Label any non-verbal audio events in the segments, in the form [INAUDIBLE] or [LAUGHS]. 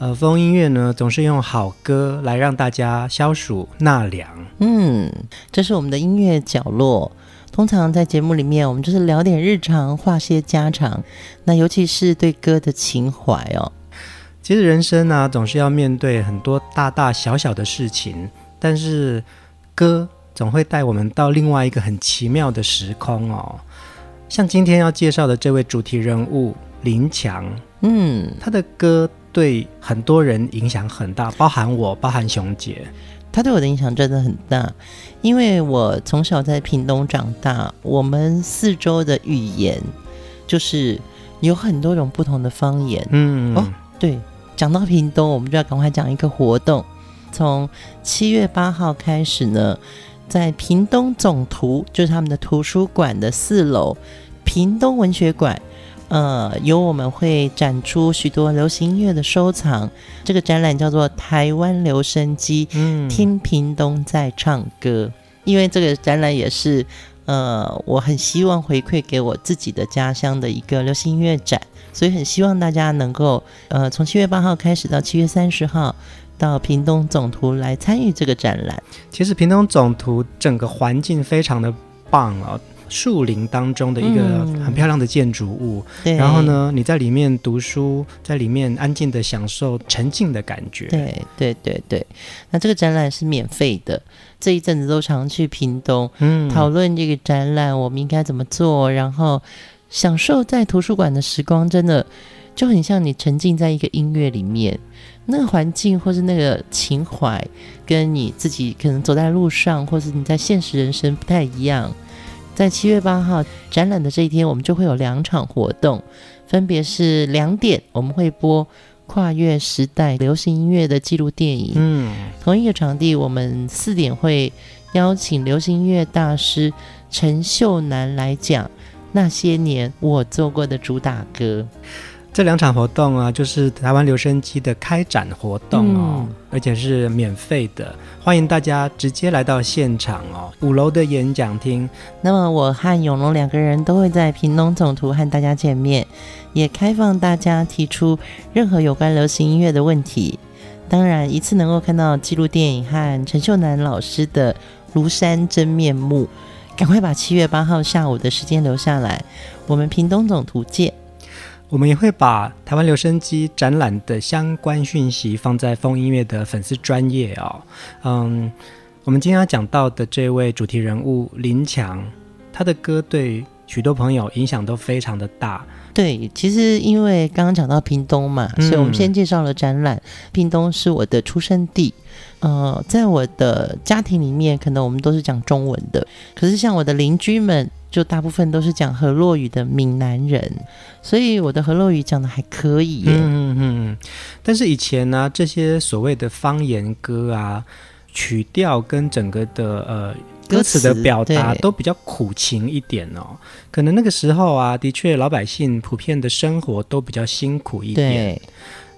呃，风音乐呢总是用好歌来让大家消暑纳凉。嗯，这是我们的音乐角落。通常在节目里面，我们就是聊点日常，话些家常。那尤其是对歌的情怀哦。其实人生呢、啊，总是要面对很多大大小小的事情，但是歌总会带我们到另外一个很奇妙的时空哦。像今天要介绍的这位主题人物。林强，嗯，他的歌对很多人影响很大，包含我，包含熊姐。他对我的影响真的很大，因为我从小在屏东长大，我们四周的语言就是有很多种不同的方言。嗯，哦，对，讲到屏东，我们就要赶快讲一个活动，从七月八号开始呢，在屏东总图，就是他们的图书馆的四楼，屏东文学馆。呃，有我们会展出许多流行音乐的收藏。这个展览叫做《台湾留声机》，嗯，听屏东在唱歌。因为这个展览也是，呃，我很希望回馈给我自己的家乡的一个流行音乐展，所以很希望大家能够，呃，从七月八号开始到七月三十号，到屏东总图来参与这个展览。其实屏东总图整个环境非常的棒哦。树林当中的一个很漂亮的建筑物，嗯，然后呢，你在里面读书，在里面安静的享受沉浸的感觉。对对对对，那这个展览是免费的，这一阵子都常去屏东，嗯，讨论这个展览我们应该怎么做，然后享受在图书馆的时光，真的就很像你沉浸在一个音乐里面，那个环境或是那个情怀，跟你自己可能走在路上，或是你在现实人生不太一样。在七月八号展览的这一天，我们就会有两场活动，分别是两点，我们会播跨越时代流行音乐的纪录电影。嗯，同一个场地，我们四点会邀请流行音乐大师陈秀楠来讲那些年我做过的主打歌。这两场活动啊，就是台湾留声机的开展活动哦，嗯、而且是免费的，欢迎大家直接来到现场哦。五楼的演讲厅。那么我和永龙两个人都会在屏东总图和大家见面，也开放大家提出任何有关流行音乐的问题。当然，一次能够看到纪录电影和陈秀男老师的庐山真面目，赶快把七月八号下午的时间留下来，我们屏东总图见。我们也会把台湾留声机展览的相关讯息放在风音乐的粉丝专页哦。嗯，我们今天要讲到的这位主题人物林强，他的歌对许多朋友影响都非常的大。对，其实因为刚刚讲到屏东嘛，所以我们先介绍了展览。嗯、屏东是我的出生地，呃，在我的家庭里面，可能我们都是讲中文的，可是像我的邻居们。就大部分都是讲河洛语的闽南人，所以我的河洛语讲的还可以耶。嗯嗯，但是以前呢、啊，这些所谓的方言歌啊，曲调跟整个的呃歌词的表达都比较苦情一点哦。可能那个时候啊，的确老百姓普遍的生活都比较辛苦一点。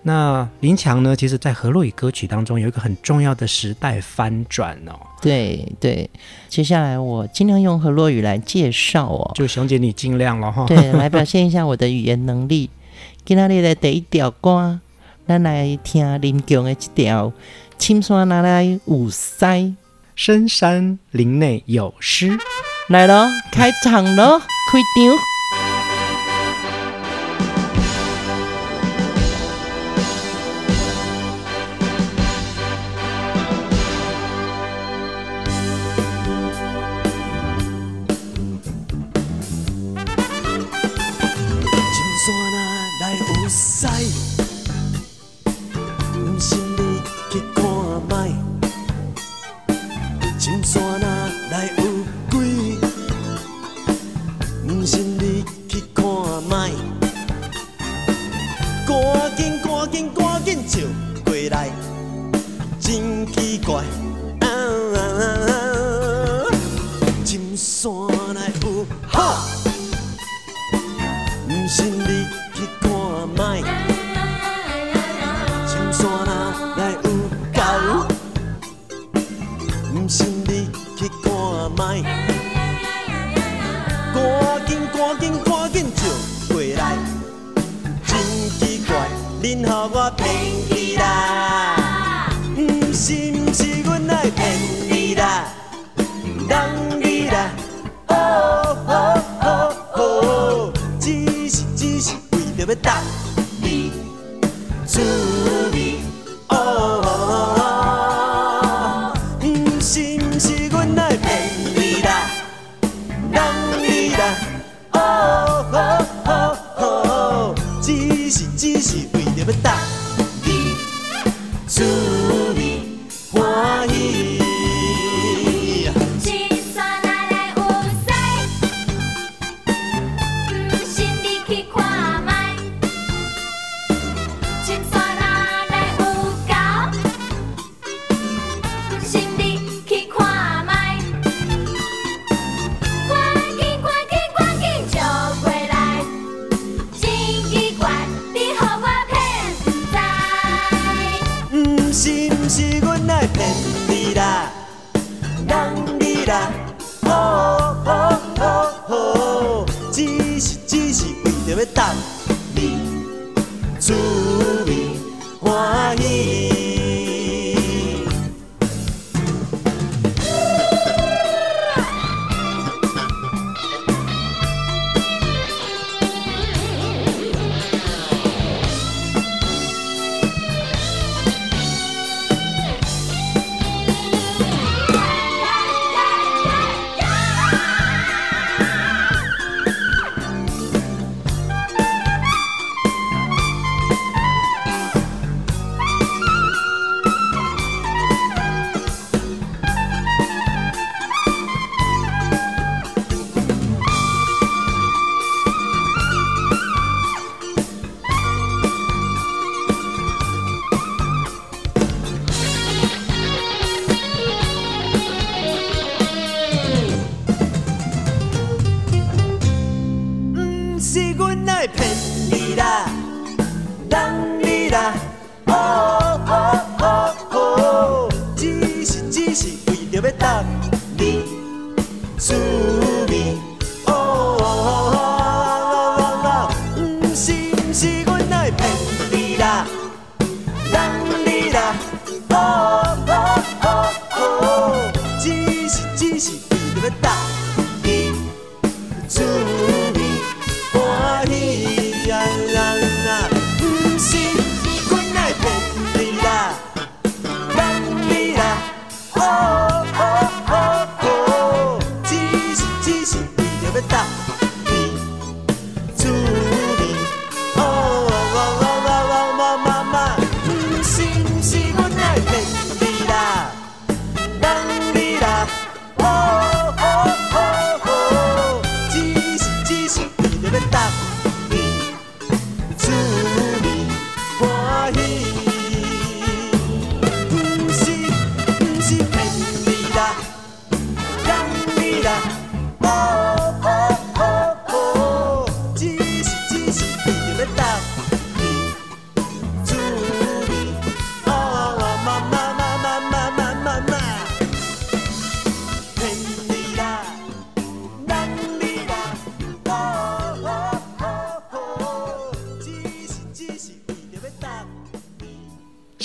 那林强呢？其实，在河洛语歌曲当中，有一个很重要的时代翻转哦。对对，接下来我尽量用河洛语来介绍哦。就熊姐，你尽量了哈。对，来表现一下我的语言能力。今天的第一条歌，咱来听林强的这条《青山哪来有西》，深山林内有诗。来了，开场了，开场。Bye. debe tanto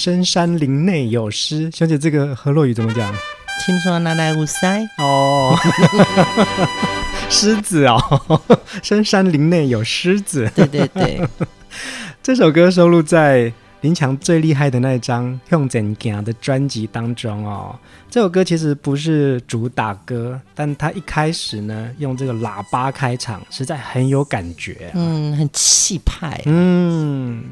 深山林内有狮，小姐，这个何洛语怎么讲？听说拿来乌塞哦，[LAUGHS] 狮子哦，[LAUGHS] 深山林内有狮子。对对对，[LAUGHS] 这首歌收录在林强最厉害的那一张《用剪剪》的专辑当中哦。这首歌其实不是主打歌，但他一开始呢，用这个喇叭开场，实在很有感觉。嗯，很气派。嗯。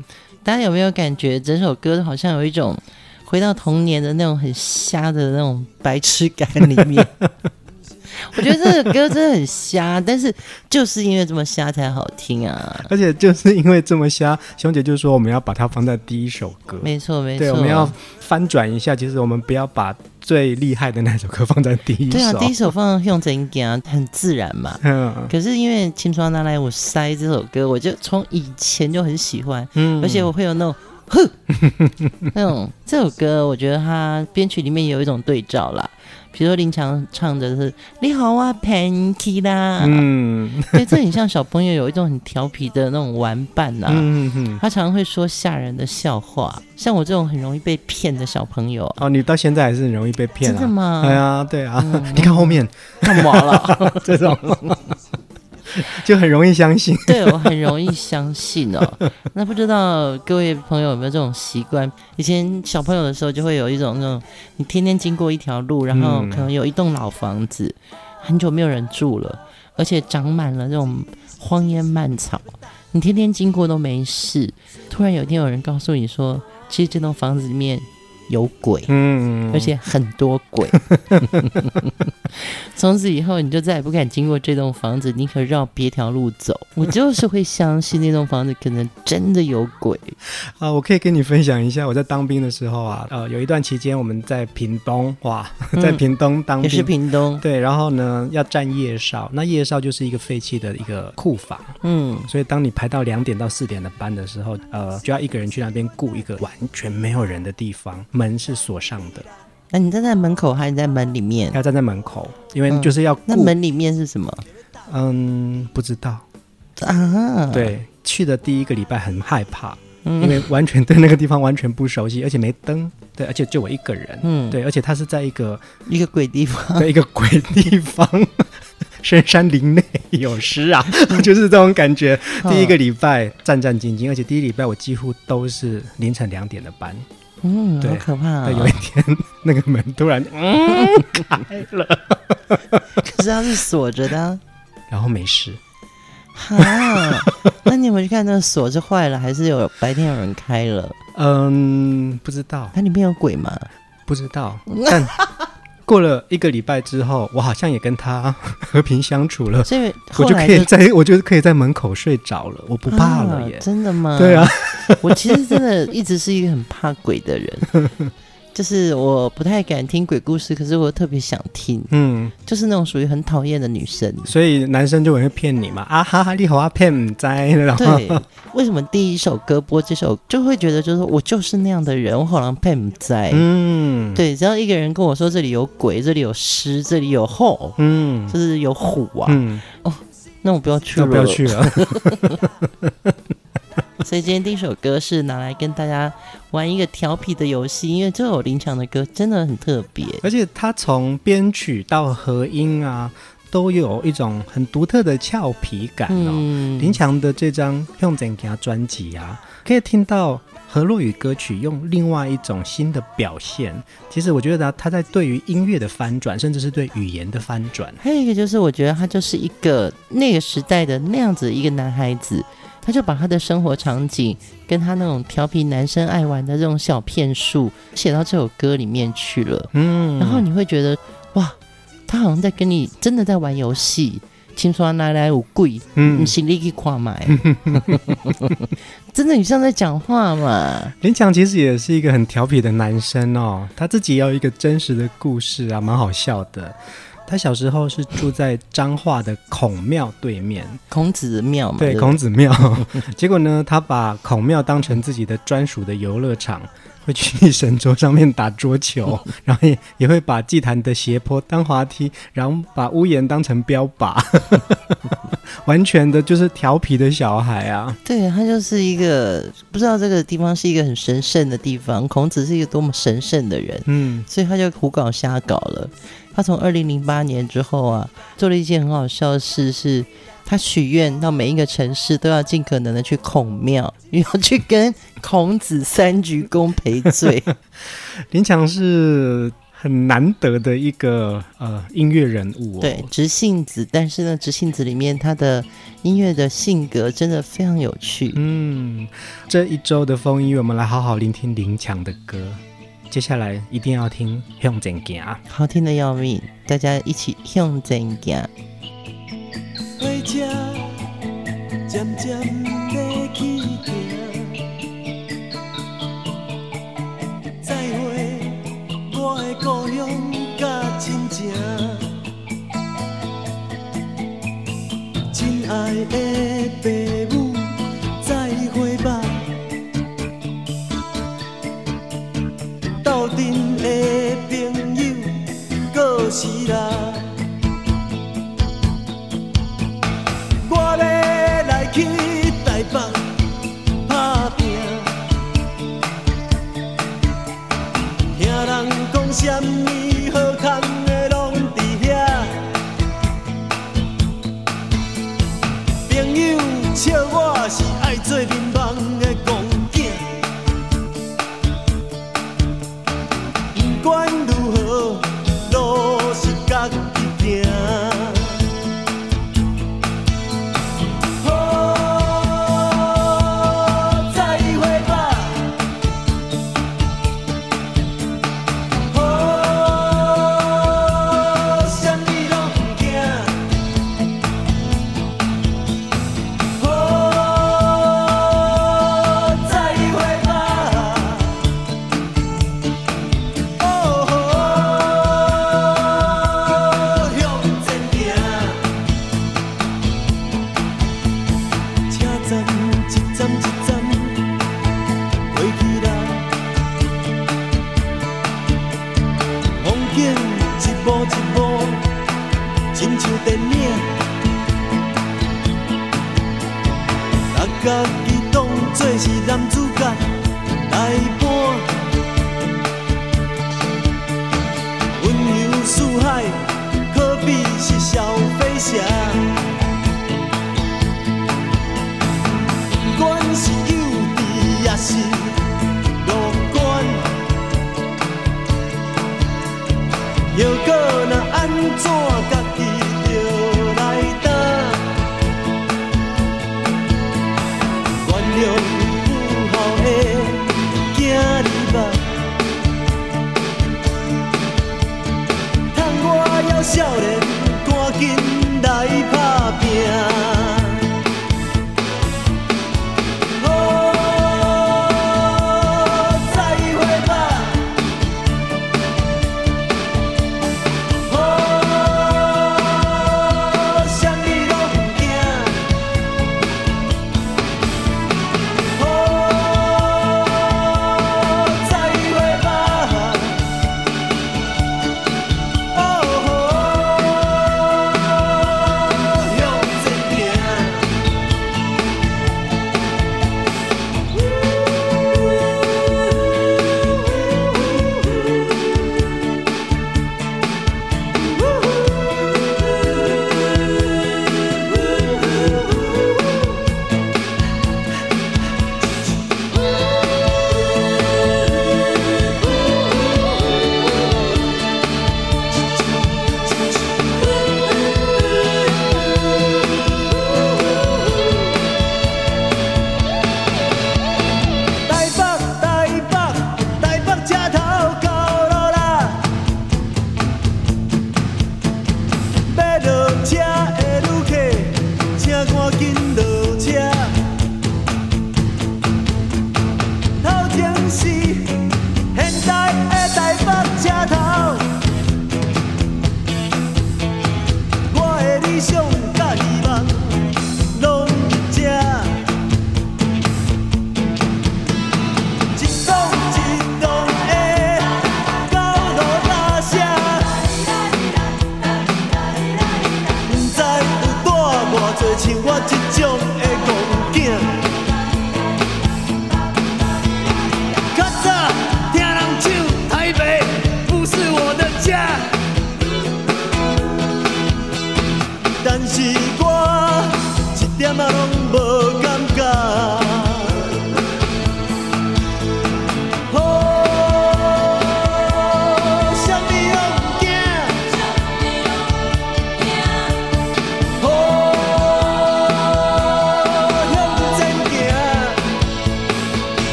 大家有没有感觉整首歌好像有一种回到童年的那种很瞎的那种白痴感里面？[LAUGHS] 我觉得这个歌真的很瞎，但是就是因为这么瞎才好听啊！而且就是因为这么瞎，熊姐就说我们要把它放在第一首歌。没错，没错，对，我们要翻转一下，其实我们不要把最厉害的那首歌放在第一首。对啊，第一首放用怎讲，很自然嘛。嗯。可是因为《青春拿来我塞》这首歌，我就从以前就很喜欢。嗯。而且我会有那种哼 [LAUGHS] 那种这首歌，我觉得它编曲里面有一种对照啦。比如说林强唱的是“你好啊，Panky 啦”，嗯，对，这很像小朋友有一种很调皮的那种玩伴呐、啊。嗯嗯，他常常会说吓人的笑话，像我这种很容易被骗的小朋友。哦，你到现在还是很容易被骗、啊？真的吗？对啊，对啊，嗯、[LAUGHS] 你看后面干嘛了？[LAUGHS] 这种。[LAUGHS] 就很容易相信，对，我很容易相信哦。[LAUGHS] 那不知道各位朋友有没有这种习惯？以前小朋友的时候就会有一种那种，你天天经过一条路，然后可能有一栋老房子，很久没有人住了，而且长满了这种荒烟蔓草，你天天经过都没事。突然有一天有人告诉你说，其实这栋房子里面。有鬼，嗯，而且很多鬼。[LAUGHS] [LAUGHS] 从此以后，你就再也不敢经过这栋房子，宁可绕别条路走。[LAUGHS] 我就是会相信那栋房子可能真的有鬼啊！我可以跟你分享一下，我在当兵的时候啊，呃，有一段期间我们在屏东，哇，在屏东当兵，也是屏东，对，然后呢要站夜哨，那夜哨就是一个废弃的一个库房，嗯，所以当你排到两点到四点的班的时候，呃，就要一个人去那边雇一个完全没有人的地方。门是锁上的，那、啊、你站在门口还是在门里面？要站在门口，因为就是要、嗯。那门里面是什么？嗯，不知道啊。对，去的第一个礼拜很害怕，嗯、因为完全对那个地方完全不熟悉，而且没灯。对，而且就我一个人。嗯，对，而且他是在一个一个鬼地方，对，[LAUGHS] 一个鬼地方，[LAUGHS] 深山林内有尸啊，[LAUGHS] 就是这种感觉。第一个礼拜战战兢兢，而且第一礼拜我几乎都是凌晨两点的班。嗯，好可怕啊！有一天，那个门突然 [LAUGHS] 嗯开了，[LAUGHS] 可是它是锁着的，啊，然后没事。哈，那你有没有去看那个锁是坏了，还是有白天有人开了？嗯，不知道。它里面有鬼吗？不知道。但过了一个礼拜之后，我好像也跟他 [LAUGHS] 和平相处了，所以我就可以在，我就可以在门口睡着了，我不怕了耶！啊，真的吗？对啊，[LAUGHS] 我其实真的一直是一个很怕鬼的人。就是我不太敢听鬼故事，可是我特别想听。嗯，就是那种属于很讨厌的女生，所以男生就会骗你嘛。啊哈哈，你好啊骗在对，为什么第一首歌播这首就会觉得就是我就是那样的人，我好像骗在。嗯，对，只要一个人跟我说这里有鬼，这里有尸，这里有后，嗯，就是有虎啊。嗯，哦，那我不要去了，不要去了。[LAUGHS] [LAUGHS] 所以今天第一首歌是拿来跟大家玩一个调皮的游戏，因为这首林强的歌真的很特别，而且他从编曲到和音啊，都有一种很独特的俏皮感哦。嗯、林强的这张《用怎给他专辑》啊，可以听到河洛语歌曲用另外一种新的表现。其实我觉得他在对于音乐的翻转，甚至是对语言的翻转。还有一个就是，我觉得他就是一个那个时代的那样子一个男孩子。他就把他的生活场景跟他那种调皮男生爱玩的这种小骗术写到这首歌里面去了，嗯，然后你会觉得哇，他好像在跟你真的在玩游戏，青春奶奶有贵，嗯，你心里去跨买，[LAUGHS] 真的你像在讲话嘛？林强其实也是一个很调皮的男生哦，他自己也有一个真实的故事啊，蛮好笑的。他小时候是住在彰化的孔庙对面，孔子庙嘛，对，孔子庙。[LAUGHS] 结果呢，他把孔庙当成自己的专属的游乐场，会去神桌上面打桌球，[LAUGHS] 然后也也会把祭坛的斜坡当滑梯，然后把屋檐当成标靶，[LAUGHS] 完全的就是调皮的小孩啊。对，他就是一个不知道这个地方是一个很神圣的地方，孔子是一个多么神圣的人，嗯，所以他就胡搞瞎搞了。他从二零零八年之后啊，做了一件很好笑的事，是他许愿到每一个城市都要尽可能的去孔庙，也 [LAUGHS] 要去跟孔子三鞠躬赔罪。[LAUGHS] 林强是很难得的一个呃音乐人物，对，直性子。但是呢，直性子里面他的音乐的性格真的非常有趣。嗯，这一周的风音乐，我们来好好聆听林强的歌。接下来一定要听向前进，好听的要命，大家一起向前进。车，渐渐地去行。再会，我的故乡甲亲情，亲爱的爸。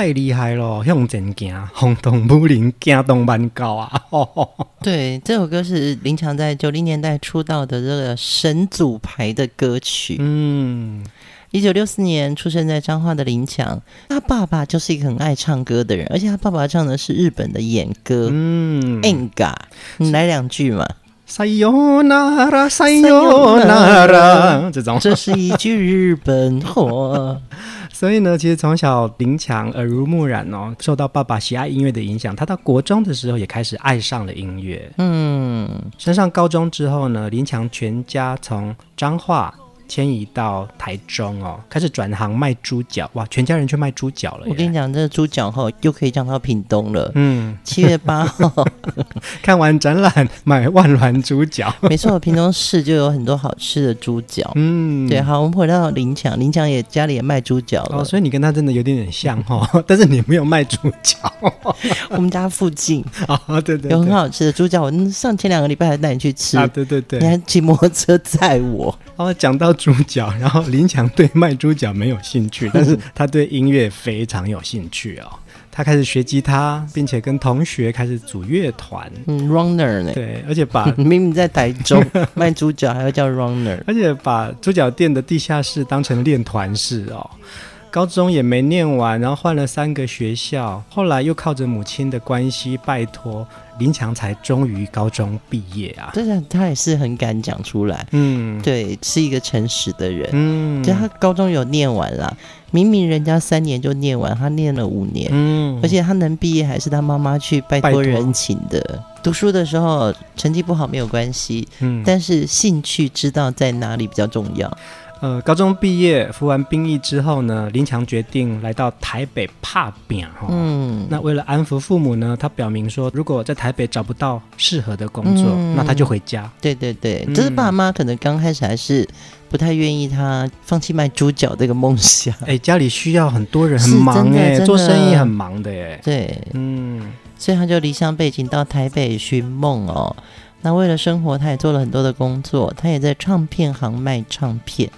太厉害了，向前行，轰动武林，惊动万高啊！[LAUGHS] 对，这首歌是林强在九零年代出道的这个神组牌的歌曲。嗯。一九六四年出生在彰化的林强，他爸爸就是一个很爱唱歌的人，而且他爸爸唱的是日本的演歌。嗯，Enga，你来两句嘛。塞哟那拉，塞哟那拉，这种。这是一句日本话。[LAUGHS] 所以呢，其实从小林强耳濡目染哦，受到爸爸喜爱音乐的影响，他到国中的时候也开始爱上了音乐。嗯，升上高中之后呢，林强全家从彰化。迁移到台中哦，开始转行卖猪脚哇！全家人去卖猪脚了。我跟你讲，这个猪脚后又可以讲到屏东了。嗯，七月八号 [LAUGHS] 看完展览，买万峦猪脚。没错，屏东市就有很多好吃的猪脚。嗯，对，好，我们回到林强，林强也家里也卖猪脚了。哦，所以你跟他真的有点点像哦，[LAUGHS] 但是你没有卖猪脚。[LAUGHS] 我们家附近啊，对，对对，有很好吃的猪脚。我上前两个礼拜还带你去吃啊，对对对，你还骑摩托车载我。哦，讲到。猪脚，[LAUGHS] 然后林强对卖猪脚没有兴趣，[LAUGHS] 但是他对音乐非常有兴趣哦。他开始学吉他，并且跟同学开始组乐团。嗯，Runner 呢？对，而且把 [LAUGHS] 明明在台中卖猪脚，还要叫 Runner，而且把猪脚店的地下室当成练团室哦。高中也没念完，然后换了三个学校，后来又靠着母亲的关系拜托林强，才终于高中毕业啊。真的，他也是很敢讲出来，嗯，对，是一个诚实的人，嗯，就他高中有念完了，明明人家三年就念完，他念了五年，嗯，而且他能毕业还是他妈妈去拜托人情的。读书的时候成绩不好没有关系，嗯，但是兴趣知道在哪里比较重要。呃，高中毕业服完兵役之后呢，林强决定来到台北怕扁哈。嗯，那为了安抚父母呢，他表明说，如果在台北找不到适合的工作，嗯、那他就回家。对对对，就、嗯、是爸妈可能刚开始还是不太愿意他放弃卖猪脚这个梦想。哎，家里需要很多人，很忙哎，做生意很忙的哎。对，嗯，所以他就离乡背井到台北寻梦哦。那为了生活，他也做了很多的工作，他也在唱片行卖唱片。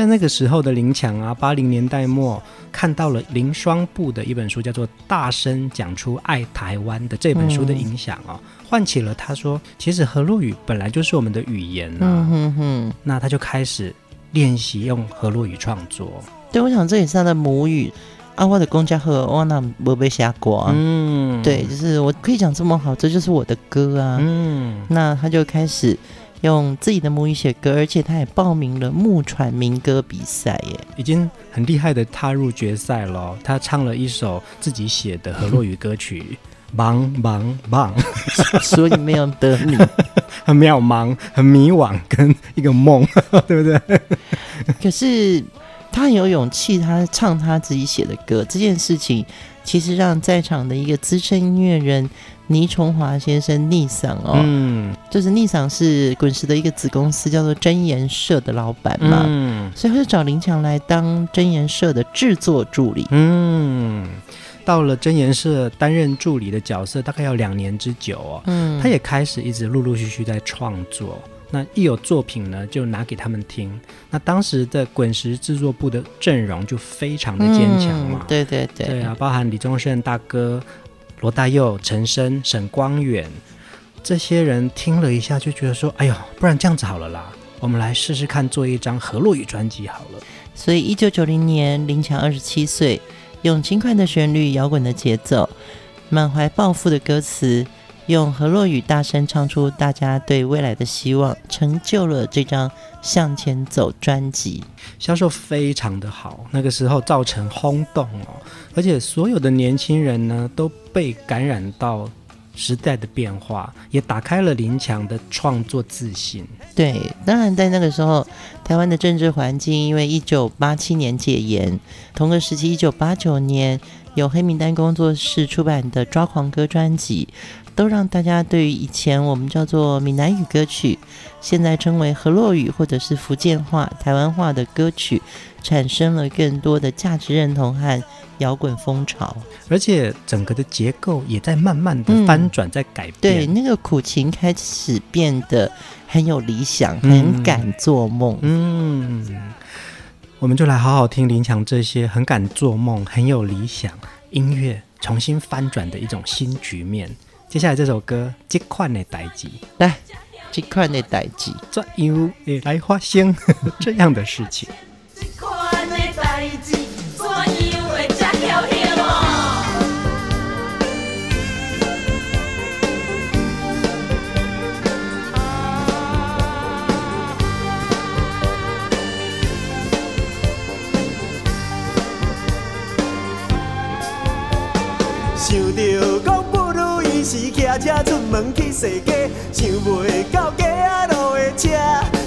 在那个时候的林强啊，八零年代末看到了林双布的一本书，叫做《大声讲出爱台湾》的这本书的影响啊，唤起了他说，其实河洛语本来就是我们的语言啊。嗯哼哼。那他就开始练习用河洛语创作。对，我想这也是他的母语啊。我的公家和，我那没被下过。嗯，对，就是我可以讲这么好，这就是我的歌啊。嗯，那他就开始。用自己的母语写歌，而且他也报名了木船民歌比赛，耶，已经很厉害的踏入决赛了。他唱了一首自己写的河洛语歌曲，茫茫茫，[LAUGHS] 所以没有得你，很渺茫，很迷惘，跟一个梦，[LAUGHS] 对不对？可是他很有勇气，他唱他自己写的歌，这件事情其实让在场的一个资深音乐人。倪崇华先生，逆嗓哦，嗯，就是逆嗓是滚石的一个子公司，叫做真言社的老板嘛，嗯，所以他就找林强来当真言社的制作助理，嗯，到了真言社担任助理的角色，大概要两年之久哦，嗯，他也开始一直陆陆续续在创作，那一有作品呢，就拿给他们听，那当时的滚石制作部的阵容就非常的坚强嘛，嗯，对对对，对啊，包含李宗盛大哥。罗大佑、陈升、沈光远这些人听了一下，就觉得说：“哎呦，不然这样子好了啦，我们来试试看做一张何洛语专辑好了。”所以，一九九零年，林强二十七岁，用轻快的旋律、摇滚的节奏、满怀抱负的歌词，用河洛语大声唱出大家对未来的希望，成就了这张《向前走》专辑，销售非常的好，那个时候造成轰动哦。而且所有的年轻人呢，都被感染到时代的变化，也打开了林强的创作自信。对，当然在那个时候，台湾的政治环境，因为一九八七年戒严，同个时期一九八九年有黑名单工作室出版的《抓狂歌》专辑，都让大家对于以前我们叫做闽南语歌曲，现在称为河洛语或者是福建话、台湾话的歌曲，产生了更多的价值认同和摇滚风潮，而且整个的结构也在慢慢的翻转，在改变。对，那个苦情开始变得很有理想，很敢做梦。嗯，我们就来好好听林强这些很敢做梦、很有理想音乐重新翻转的一种新局面。接下来这首歌《这款的代志》，来，这款的代志，怎样会来发生这样的事情？想着车出门去踅街，想袂到街仔路的车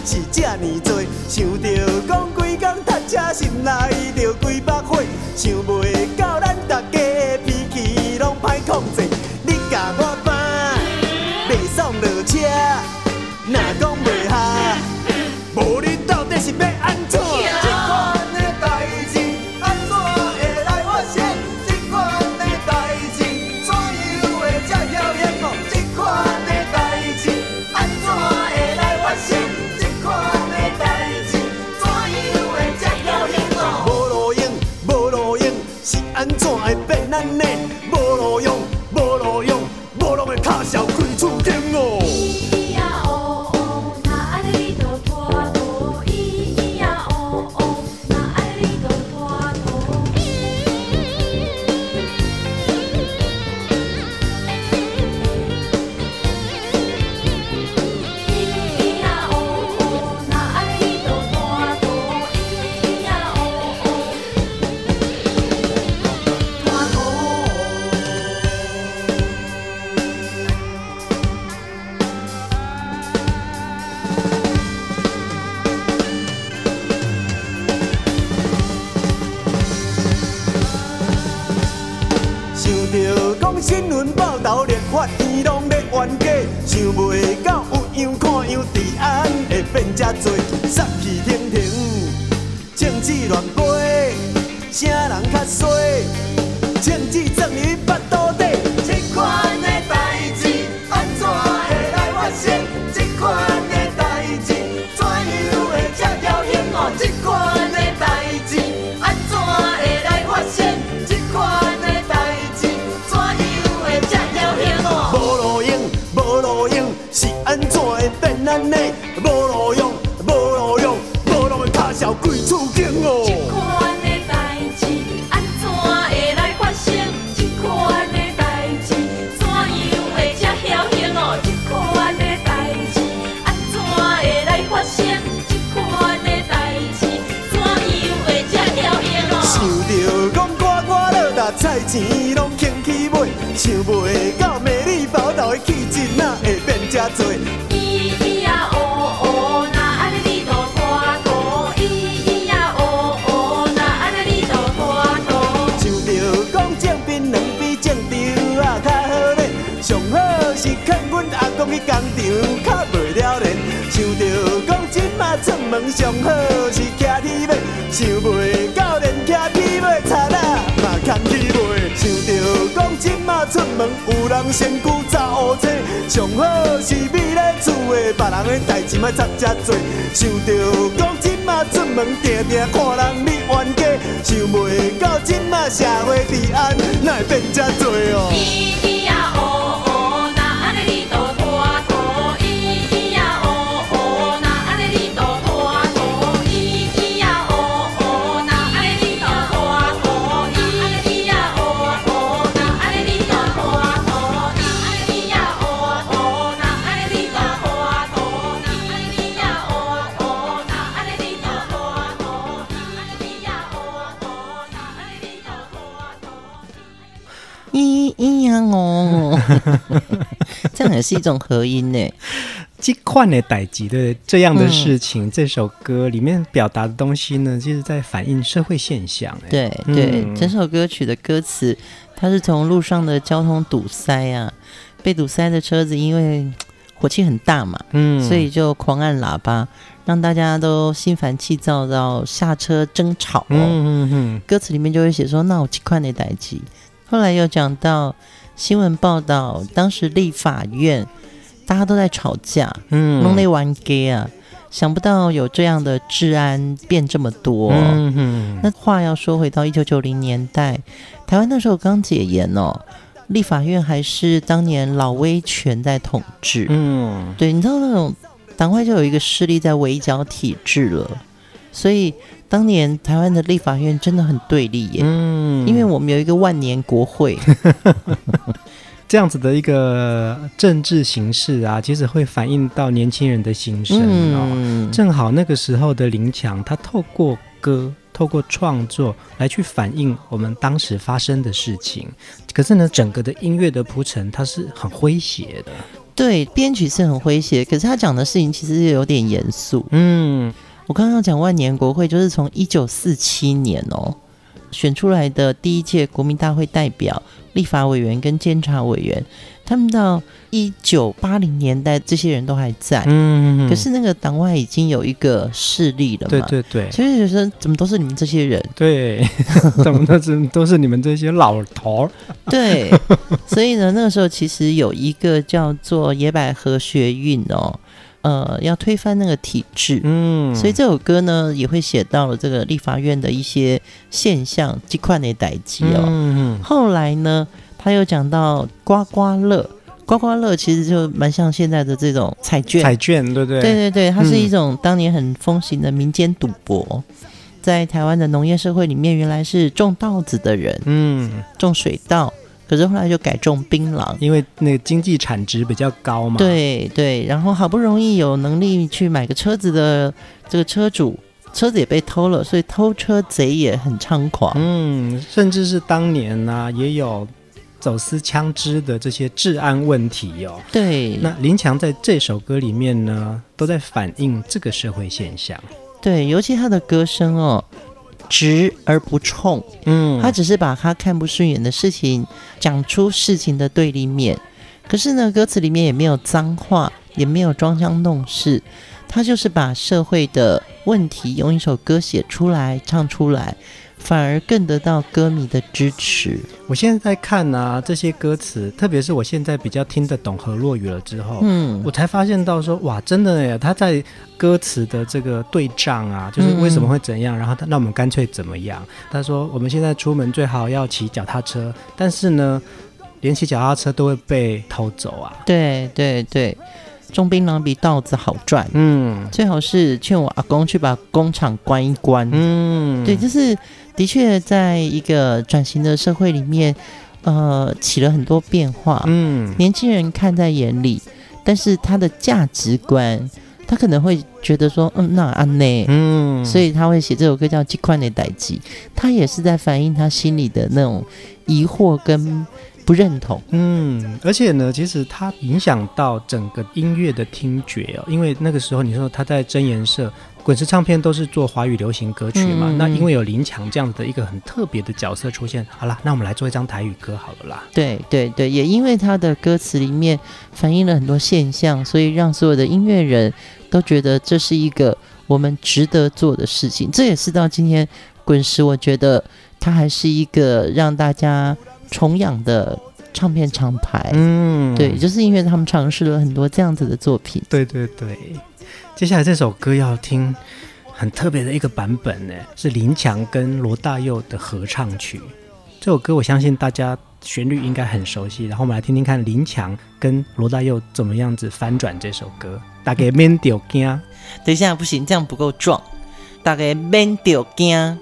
是这么多。想着讲规工读车，心内着几百火，想袂到咱大家的脾气拢歹控制。你甲我搬，袂爽落车，若讲袂下，无你到底是要安怎？年ボロ4去工厂，较袂了然。想着讲即摆出门上好是骑铁马，想袂到连骑铁马贼仔嘛扛起袂。想着讲即摆出门有人先去查乌车，上好是秘咧厝的，别人的代志莫插遮多。想着讲即摆出门定定看人咧冤家，想袂到即摆社会治安哪会变遮多哦？咿咿呀哦哦，那安尼你都。[LAUGHS] 这样也是一种合音呢。这款的代志的这样的事情，嗯、这首歌里面表达的东西呢，就是在反映社会现象。对对，整首歌曲的歌词，它是从路上的交通堵塞啊，被堵塞的车子因为火气很大嘛，嗯，所以就狂按喇叭，让大家都心烦气躁到下车争吵、哦。嗯嗯嗯，歌词里面就会写说：“那我这款的代志。”后来又讲到。新闻报道，当时立法院大家都在吵架，嗯，弄那玩 gay 啊，想不到有这样的治安变这么多。嗯哼，那话要说回到一九九零年代，台湾那时候刚解严哦，立法院还是当年老威权在统治。嗯，对，你知道那种党外就有一个势力在围剿体制了，所以当年台湾的立法院真的很对立耶。嗯，因为我们有一个万年国会。[LAUGHS] 这样子的一个政治形势啊，其实会反映到年轻人的心声哦。嗯、正好那个时候的林强，他透过歌、透过创作来去反映我们当时发生的事情。可是呢，整个的音乐的铺陈，它是很诙谐的。对，编曲是很诙谐，可是他讲的事情其实有点严肃。嗯，我刚刚讲万年国会，就是从一九四七年哦。选出来的第一届国民大会代表、立法委员跟监察委员，他们到一九八零年代，这些人都还在。嗯，可是那个党外已经有一个势力了嘛？对对对。所以就说，怎么都是你们这些人？对，[LAUGHS] 怎么都是都是你们这些老头儿？对。所以呢，那个时候其实有一个叫做野百合学运哦。呃，要推翻那个体制，嗯，所以这首歌呢也会写到了这个立法院的一些现象，几块的代志哦。嗯嗯。后来呢，他又讲到刮刮乐，刮刮乐其实就蛮像现在的这种彩券，彩券对不对？对对对，它是一种当年很风行的民间赌博，嗯、在台湾的农业社会里面，原来是种稻子的人，嗯，种水稻。可是后来就改种槟榔，因为那个经济产值比较高嘛。对对，然后好不容易有能力去买个车子的这个车主，车子也被偷了，所以偷车贼也很猖狂。嗯，甚至是当年呢、啊，也有走私枪支的这些治安问题哦。对，那林强在这首歌里面呢，都在反映这个社会现象。对，尤其他的歌声哦。直而不冲，嗯，他只是把他看不顺眼的事情讲出事情的对立面。可是呢，歌词里面也没有脏话，也没有装腔弄事，他就是把社会的问题用一首歌写出来，唱出来。反而更得到歌迷的支持。我现在在看啊，这些歌词，特别是我现在比较听得懂河洛语了之后，嗯，我才发现到说，哇，真的耶，他在歌词的这个对仗啊，就是为什么会怎样，嗯、然后他那我们干脆怎么样？他说我们现在出门最好要骑脚踏车，但是呢，连骑脚踏车都会被偷走啊。对对对，种槟榔比稻子好赚，嗯，最好是劝我阿公去把工厂关一关，嗯，对，就是。的确，在一个转型的社会里面，呃，起了很多变化。嗯，年轻人看在眼里，但是他的价值观，他可能会觉得说，嗯，那安内，嗯，所以他会写这首歌叫《几块内代记》，他也是在反映他心里的那种疑惑跟不认同。嗯，而且呢，其实他影响到整个音乐的听觉哦，因为那个时候你说他在真言社。滚石唱片都是做华语流行歌曲嘛，嗯、那因为有林强这样子的一个很特别的角色出现，好啦，那我们来做一张台语歌好了啦。对对对，也因为他的歌词里面反映了很多现象，所以让所有的音乐人都觉得这是一个我们值得做的事情。这也是到今天滚石，我觉得它还是一个让大家重养的唱片厂牌。嗯，对，就是因为他们尝试了很多这样子的作品。对对对。接下来这首歌要听很特别的一个版本呢，是林强跟罗大佑的合唱曲。这首歌我相信大家旋律应该很熟悉，然后我们来听听看林强跟罗大佑怎么样子翻转这首歌。大概免着惊，等一下不行，这样不够壮。大概免着惊。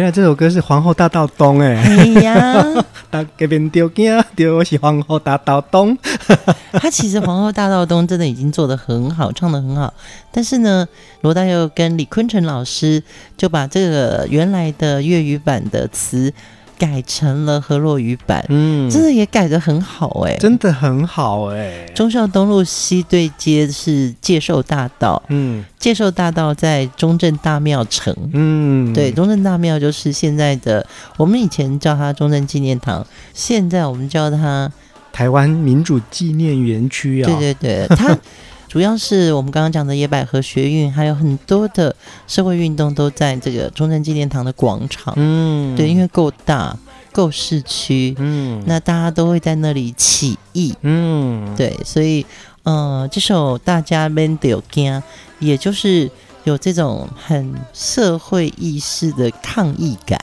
原来这首歌是《皇后大道东》哎，哎呀，[LAUGHS] 大这边丢惊丢，我是皇后大道东。[LAUGHS] 他其实《皇后大道东》真的已经做得很好，唱得很好。但是呢，罗大佑跟李坤城老师就把这个原来的粤语版的词改成了河洛语版，嗯，真的也改的很好哎、欸，真的很好哎、欸。忠孝东路西对街是介寿大道，嗯，介寿大道在中正大庙城，嗯，对，中正大庙就是现在的，我们以前叫它中正纪念堂，现在我们叫它台湾民主纪念园区啊。对对对，它主要是我们刚刚讲的野百合学运，还有很多的社会运动都在这个中正纪念堂的广场，嗯，对，因为够大。够市区，嗯，那大家都会在那里起义，嗯，对，所以，呃，这首大家免得惊，也就是有这种很社会意识的抗议感。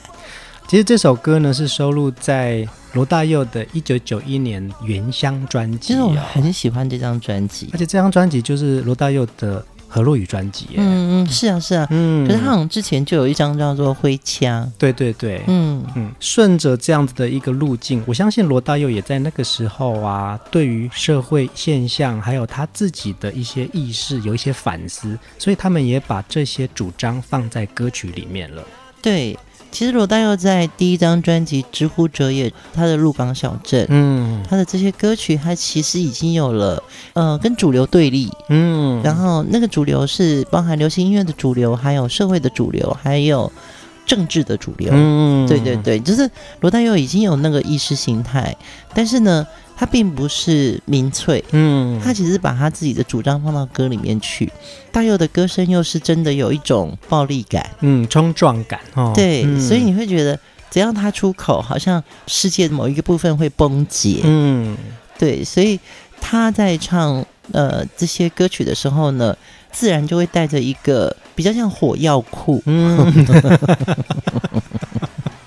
其实这首歌呢是收录在罗大佑的一九九一年《原乡》专辑，哦，其实我很喜欢这张专辑，而且这张专辑就是罗大佑的。河洛语专辑，嗯嗯，是啊是啊，嗯，可是他好像之前就有一张叫做《灰枪》，对对对，嗯嗯，顺着这样子的一个路径，我相信罗大佑也在那个时候啊，对于社会现象还有他自己的一些意识有一些反思，所以他们也把这些主张放在歌曲里面了，对。其实罗大佑在第一张专辑《直呼者也》，他的鹿港小镇，嗯，他的这些歌曲，他其实已经有了，呃，跟主流对立，嗯，然后那个主流是包含流行音乐的主流，还有社会的主流，还有政治的主流，嗯，对对对，就是罗大佑已经有那个意识形态，但是呢。他并不是民粹，嗯，他其实把他自己的主张放到歌里面去。大佑的歌声又是真的有一种暴力感，嗯，冲撞感，哦，对，嗯，所以你会觉得只要他出口，好像世界的某一个部分会崩解，嗯，对，所以他在唱呃这些歌曲的时候呢，自然就会带着一个比较像火药库，嗯。[LAUGHS]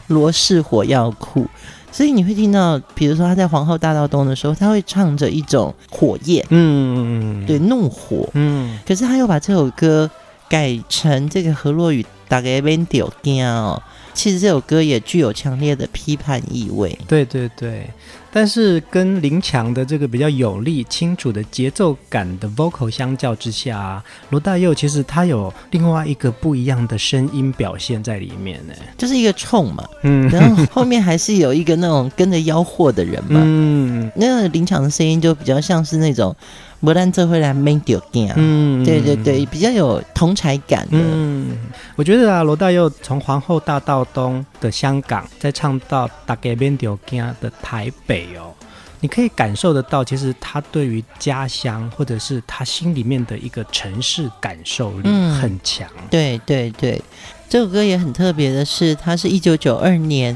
罗氏火药库。所以你会听到，比如说他在皇后大道东的时候，他会唱着一种火焰，嗯，对，怒火，嗯。可是他又把这首歌改成这个河洛语，大概变调调哦。其实这首歌也具有强烈的批判意味。对对对。但是跟林强的这个比较有力、清楚的节奏感的 vocal 相较之下啊，罗大佑其实他有另外一个不一样的声音表现在里面呢，就是一个冲嘛，嗯，然后后面还是有一个那种跟着吆喝的人嘛，[LAUGHS] 嗯，那个林强的声音就比较像是那种。不但这回来没丢掉，嗯，对对对，比较有同才感的。嗯，我觉得啊，罗大佑从皇后大道东的香港，再唱到大家免丢惊的台北哦，你可以感受得到，其实他对于家乡或者是他心里面的一个城市感受力很强。嗯、对对对，这首歌也很特别的是，它是一九九二年，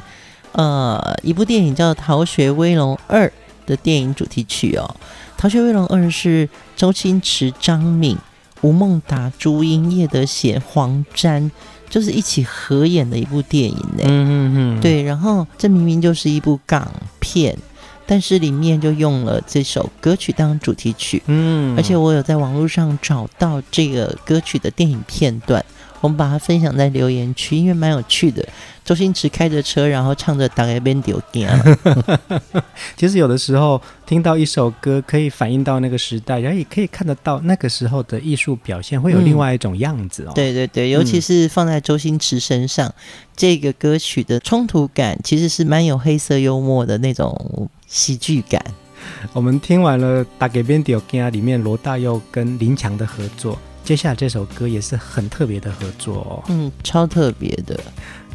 呃，一部电影叫《逃学威龙二》的电影主题曲哦。《逃学威龙二》是周星驰、张敏、吴孟达、朱茵、叶德娴、黄沾，就是一起合演的一部电影呢。嗯嗯嗯，对。然后这明明就是一部港片，但是里面就用了这首歌曲当主题曲。嗯，而且我有在网络上找到这个歌曲的电影片段。我们把它分享在留言区，因为蛮有趣的。周星驰开着车，然后唱着《大家免丢惊》。[LAUGHS] 其实有的时候听到一首歌，可以反映到那个时代，然后也可以看得到那个时候的艺术表现会有另外一种样子哦。嗯、对对对，尤其是放在周星驰身上，嗯、这个歌曲的冲突感其实是蛮有黑色幽默的那种喜剧感。我们听完了《大家免丢惊》里面罗大佑跟林强的合作。接下来这首歌也是很特别的合作哦，嗯，超特别的，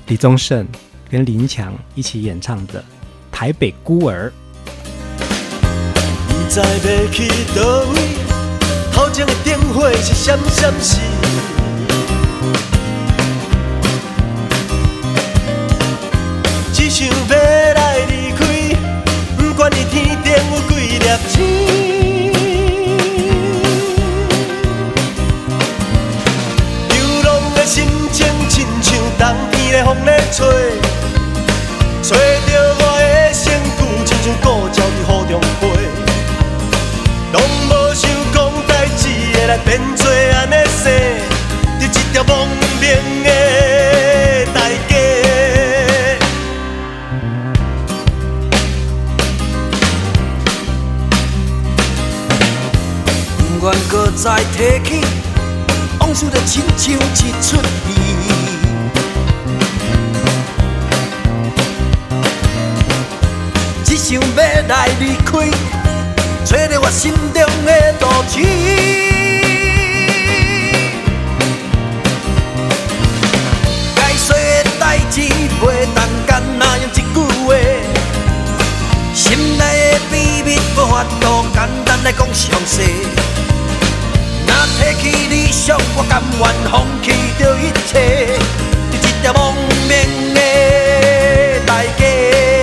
李宗盛跟林强一起演唱的《台北孤儿》。不知要去哪位，头前的灯火是闪闪闪，只想要来离开，不管你天顶有几粒星。风在吹，吹着我的身躯，亲像故鸟伫雨中飞。拢无想讲代志会来变做安尼生，伫一条亡命的大街。不愿搁再提起，往事就亲像一出戏。想要来离开，找到我心中的道志。该说的代志袂当干那用一句话，心内的秘密无法度简单来讲详细。若提起理想，我甘愿放弃掉一切，一条亡命的大街。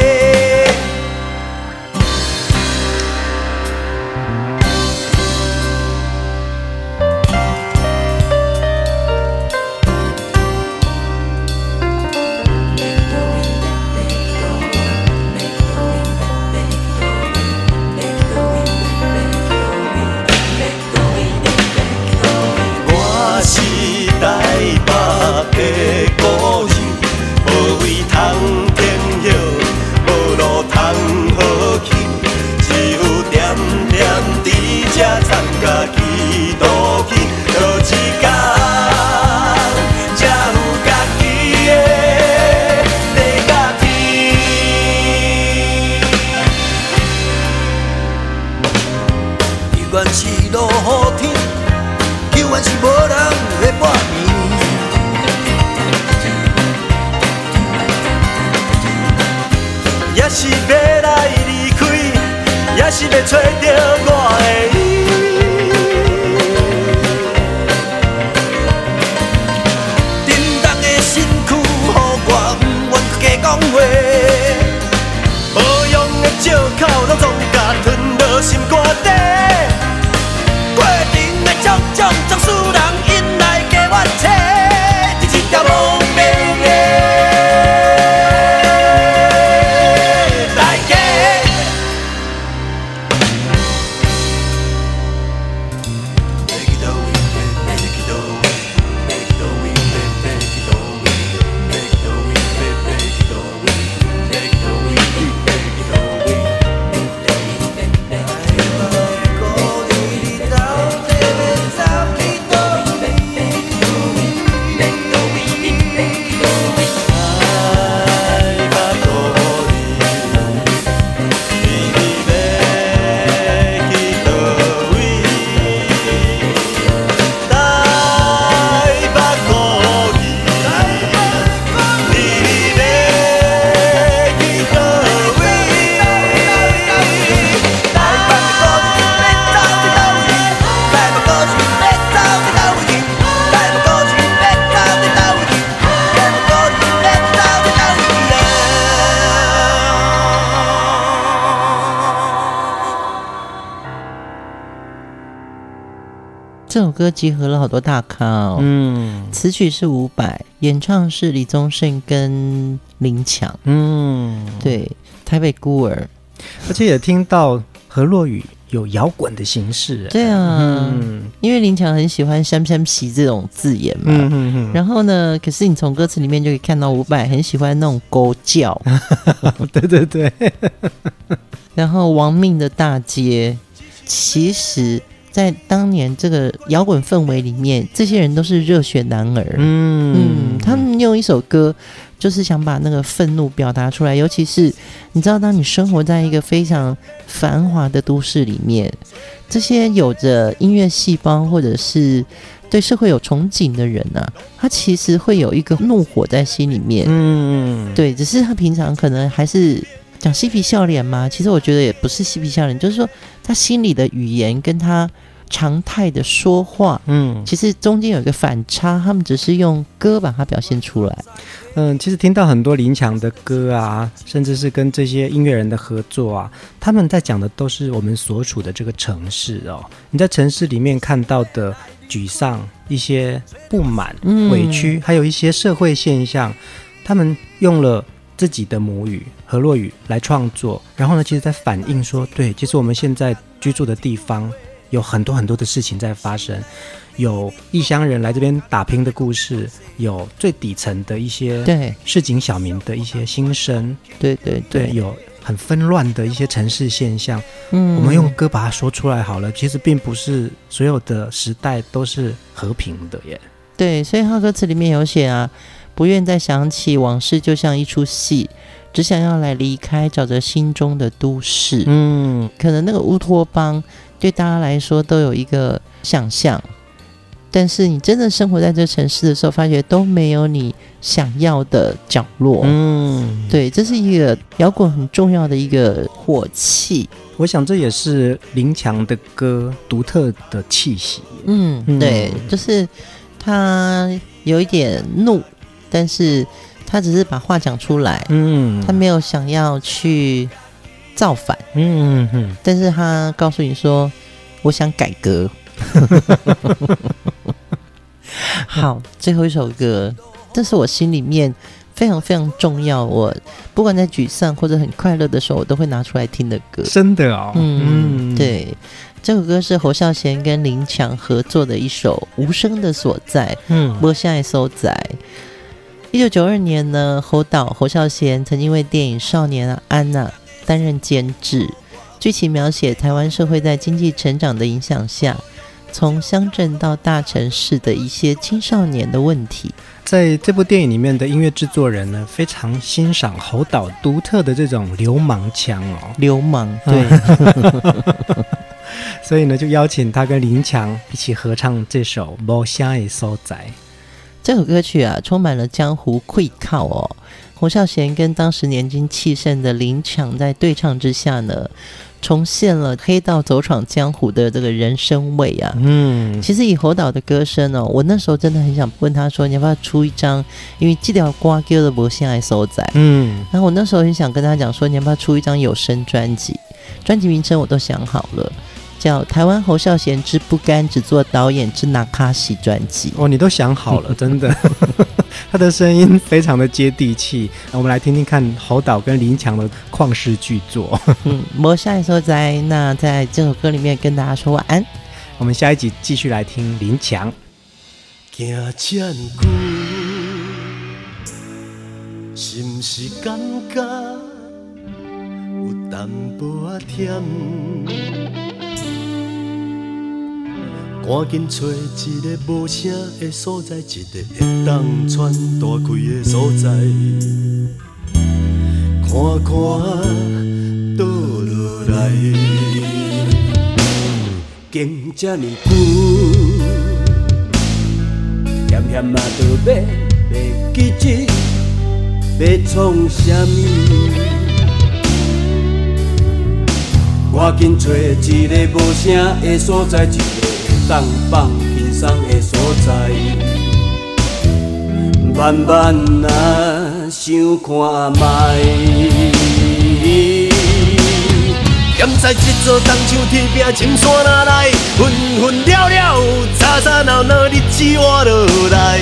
歌集合了好多大咖哦。嗯，词曲是伍佰，演唱是李宗盛跟林强。嗯，对，台北孤儿，而且也听到何洛雨。有摇滚的形式，对啊，嗯、因为林强很喜欢“香香皮”这种字眼嘛。嗯嗯嗯、然后呢，可是你从歌词里面就可以看到伍佰很喜欢那种狗叫。对 [LAUGHS] 对对。[LAUGHS] 然后亡命的大街，其实，在当年这个摇滚氛围里面，这些人都是热血男儿。嗯嗯，他们用一首歌。就是想把那个愤怒表达出来，尤其是你知道，当你生活在一个非常繁华的都市里面，这些有着音乐细胞或者是对社会有憧憬的人啊，他其实会有一个怒火在心里面。嗯，对，只是他平常可能还是讲嬉皮笑脸吗。其实我觉得也不是嬉皮笑脸，就是说他心里的语言跟他常态的说话，嗯，其实中间有一个反差，他们只是用歌把它表现出来。嗯，其实听到很多林强的歌啊，甚至是跟这些音乐人的合作啊，他们在讲的都是我们所处的这个城市哦。你在城市里面看到的沮丧、一些不满、委屈，还有一些社会现象，他们用了自己的母语河洛语来创作，然后呢，其实在反映说，对，其实我们现在居住的地方有很多很多的事情在发生。有异乡人来这边打拼的故事，有最底层的一些对市井小民的一些心声，对对对，对，有很纷乱的一些城市现象。嗯，我们用歌把它说出来好了。其实并不是所有的时代都是和平的耶。对，所以他歌词里面有写啊，不愿再想起往事，就像一出戏，只想要来离开，找着心中的都市。嗯，可能那个乌托邦对大家来说都有一个想象。但是你真的生活在这城市的时候，发觉都没有你想要的角落。嗯，对，这是一个摇滚很重要的一个火气。我想这也是林强的歌独特的气息。嗯，对，就是他有一点怒，但是他只是把话讲出来。嗯，他没有想要去造反。嗯嗯，但是他告诉你说，我想改革。好，最后一首歌，这是我心里面非常非常重要。我不管在沮丧或者很快乐的时候，我都会拿出来听的歌。真的哦，嗯，对，这首歌是侯孝贤跟林强合作的一首《无声的所在》。嗯，无声的所在。一九九二年呢，侯导侯孝贤曾经为电影《少年安娜》担任监制，剧情描写台湾社会在经济成长的影响下。从乡镇到大城市的一些青少年的问题，在这部电影里面的音乐制作人呢，非常欣赏侯导独特的这种流氓腔哦，流氓对，[LAUGHS] 所以呢，就邀请他跟林强一起合唱这首《无声的所在》。这首歌曲啊，充满了江湖气口哦。侯孝贤跟当时年轻气盛的林强在对唱之下呢，重现了黑道走闯江湖的这个人生味啊。嗯，其实以侯导的歌声哦，我那时候真的很想问他说，你要不要出一张？因为这条歌叫做《无声的所在》。嗯，然后我那时候很想跟他讲说，你要不要出一张有声专辑？专辑名称我都想好了。叫台湾侯孝贤之不甘只做导演之那卡西专辑哦，你都想好了，[LAUGHS] 真的，[LAUGHS] 他的声音非常的接地气。我们来听听看侯导跟林强的旷世巨作。嗯，我下一首在那在这首歌里面跟大家说晚安。我们下一集继续来听林强。赶紧找一个无声的所在，一个会当喘大气的所在。看看倒落来，经这么久，险险嘛都要要记起，要创啥物？赶紧找一个无声的所在，一个。当放轻松的所在，慢慢啊想看觅，现知这座东像天边深山哪来，分分了了，吵吵闹闹，日子活落来，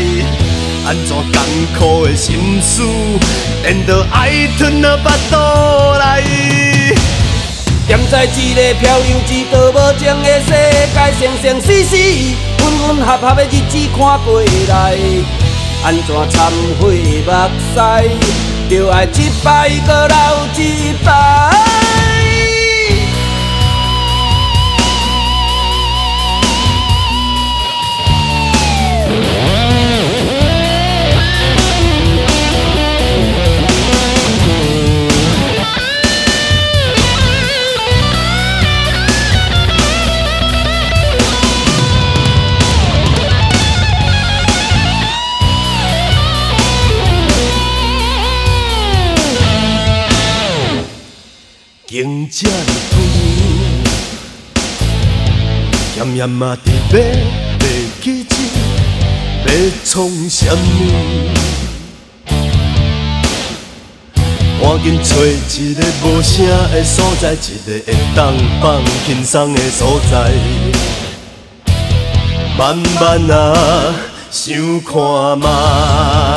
安怎艰苦的心事，连着爱吞到腹肚内。站在一个漂流一道无情的世界，生生死死，分分合合的日子看过来，安怎忏悔目屎，就爱一摆搁流一摆。经这么久，奄奄嘛在要要记起，要创什么？赶紧找一个无声的所在，一个会当放轻松的所在。慢慢啊，想看嘛。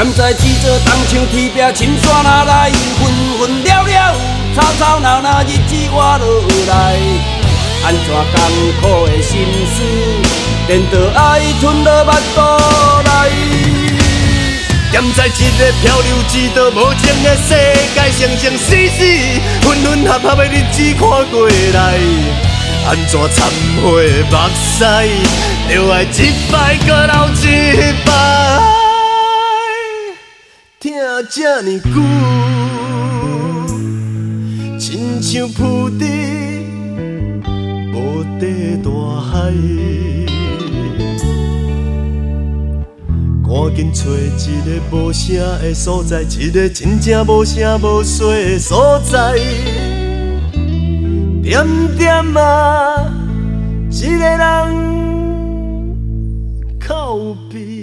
踮在这座东像天边深山哪来，分分了了，吵吵闹闹，日子活落来。安怎艰苦的心思，连着爱吞落腹肚内。踮在一个漂流一道无情的世界，生生死死，分分合合的日子看过来。安怎忏悔目屎，就爱一摆搁流一摆。这么久，亲像浮在无底大海，赶紧找一个无声的所在，一个真正无声无息的所在，点点啊，一个人靠边。